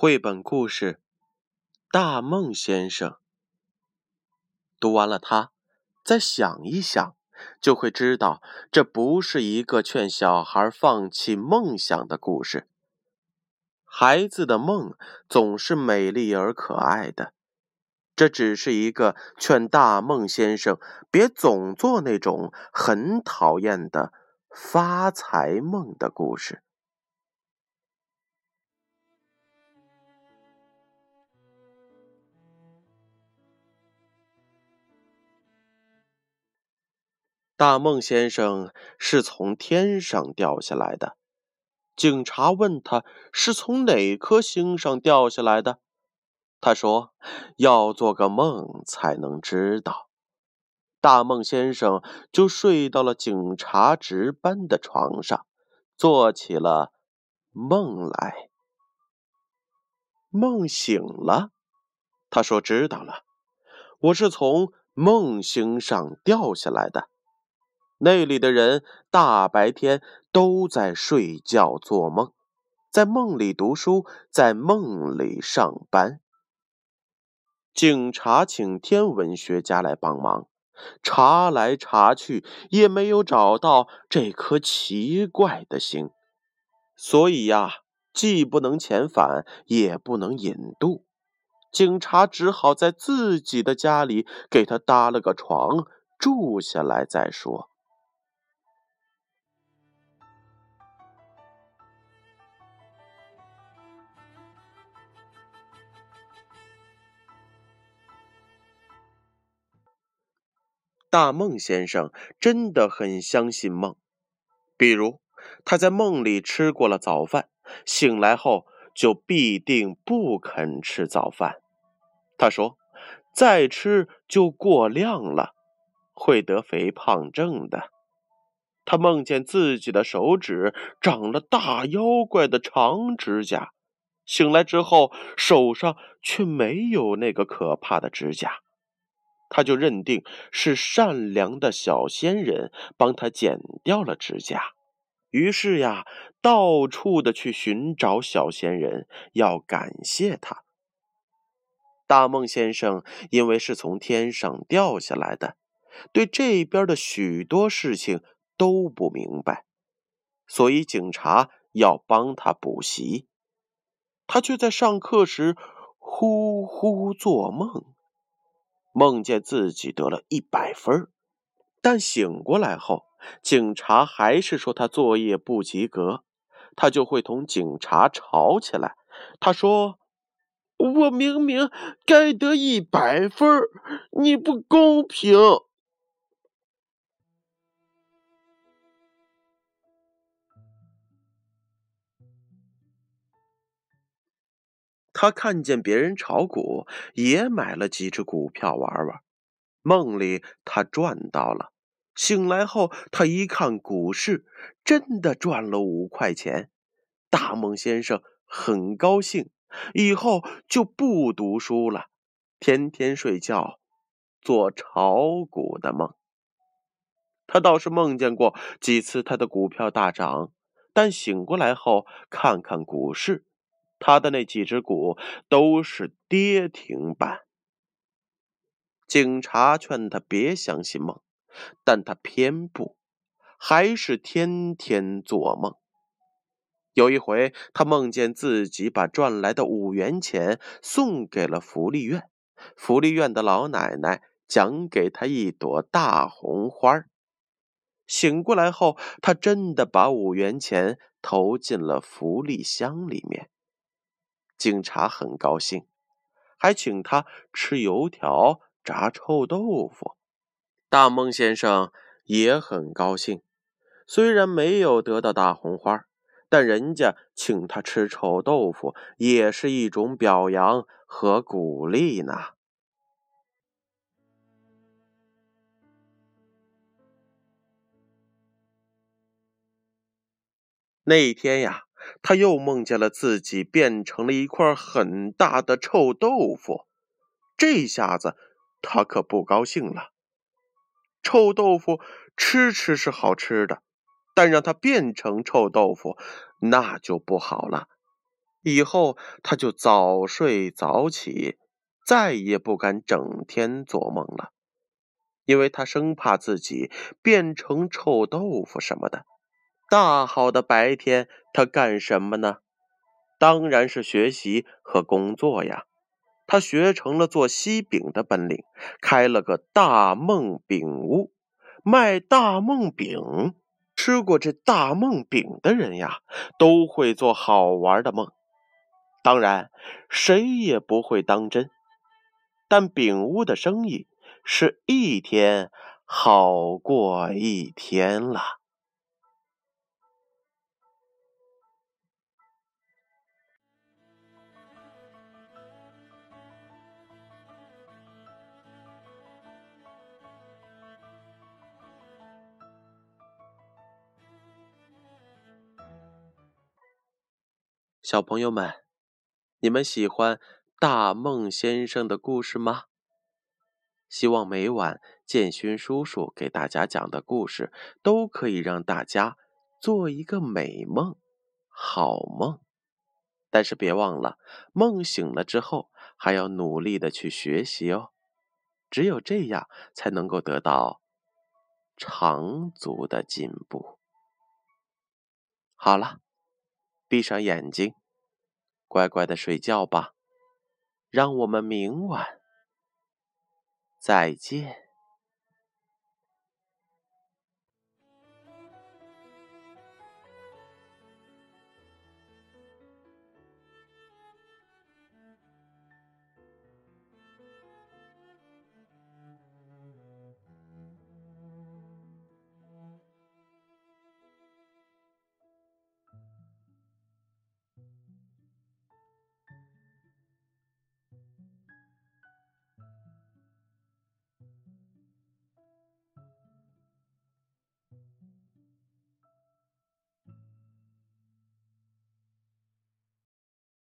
绘本故事《大梦先生》。读完了，它，再想一想，就会知道这不是一个劝小孩放弃梦想的故事。孩子的梦总是美丽而可爱的，这只是一个劝大梦先生别总做那种很讨厌的发财梦的故事。大梦先生是从天上掉下来的。警察问他是从哪颗星上掉下来的，他说：“要做个梦才能知道。”大梦先生就睡到了警察值班的床上，做起了梦来。梦醒了，他说：“知道了，我是从梦星上掉下来的。”那里的人大白天都在睡觉做梦，在梦里读书，在梦里上班。警察请天文学家来帮忙，查来查去也没有找到这颗奇怪的星，所以呀，既不能遣返，也不能引渡，警察只好在自己的家里给他搭了个床，住下来再说。大梦先生真的很相信梦，比如他在梦里吃过了早饭，醒来后就必定不肯吃早饭。他说：“再吃就过量了，会得肥胖症的。”他梦见自己的手指长了大妖怪的长指甲，醒来之后手上却没有那个可怕的指甲。他就认定是善良的小仙人帮他剪掉了指甲，于是呀，到处的去寻找小仙人，要感谢他。大梦先生因为是从天上掉下来的，对这边的许多事情都不明白，所以警察要帮他补习，他却在上课时呼呼做梦。梦见自己得了一百分，但醒过来后，警察还是说他作业不及格，他就会同警察吵起来。他说：“我明明该得一百分，你不公平。”他看见别人炒股，也买了几只股票玩玩。梦里他赚到了，醒来后他一看股市，真的赚了五块钱。大梦先生很高兴，以后就不读书了，天天睡觉，做炒股的梦。他倒是梦见过几次他的股票大涨，但醒过来后看看股市。他的那几只股都是跌停板。警察劝他别相信梦，但他偏不，还是天天做梦。有一回，他梦见自己把赚来的五元钱送给了福利院，福利院的老奶奶奖给他一朵大红花。醒过来后，他真的把五元钱投进了福利箱里面。警察很高兴，还请他吃油条、炸臭豆腐。大梦先生也很高兴，虽然没有得到大红花，但人家请他吃臭豆腐也是一种表扬和鼓励呢。那一天呀。他又梦见了自己变成了一块很大的臭豆腐，这下子他可不高兴了。臭豆腐吃吃是好吃的，但让它变成臭豆腐那就不好了，以后他就早睡早起，再也不敢整天做梦了，因为他生怕自己变成臭豆腐什么的。大好的白天，他干什么呢？当然是学习和工作呀。他学成了做西饼的本领，开了个大梦饼屋，卖大梦饼。吃过这大梦饼的人呀，都会做好玩的梦。当然，谁也不会当真。但饼屋的生意是一天好过一天了。小朋友们，你们喜欢大梦先生的故事吗？希望每晚建勋叔叔给大家讲的故事都可以让大家做一个美梦、好梦。但是别忘了，梦醒了之后还要努力的去学习哦，只有这样才能够得到长足的进步。好了。闭上眼睛，乖乖的睡觉吧。让我们明晚再见。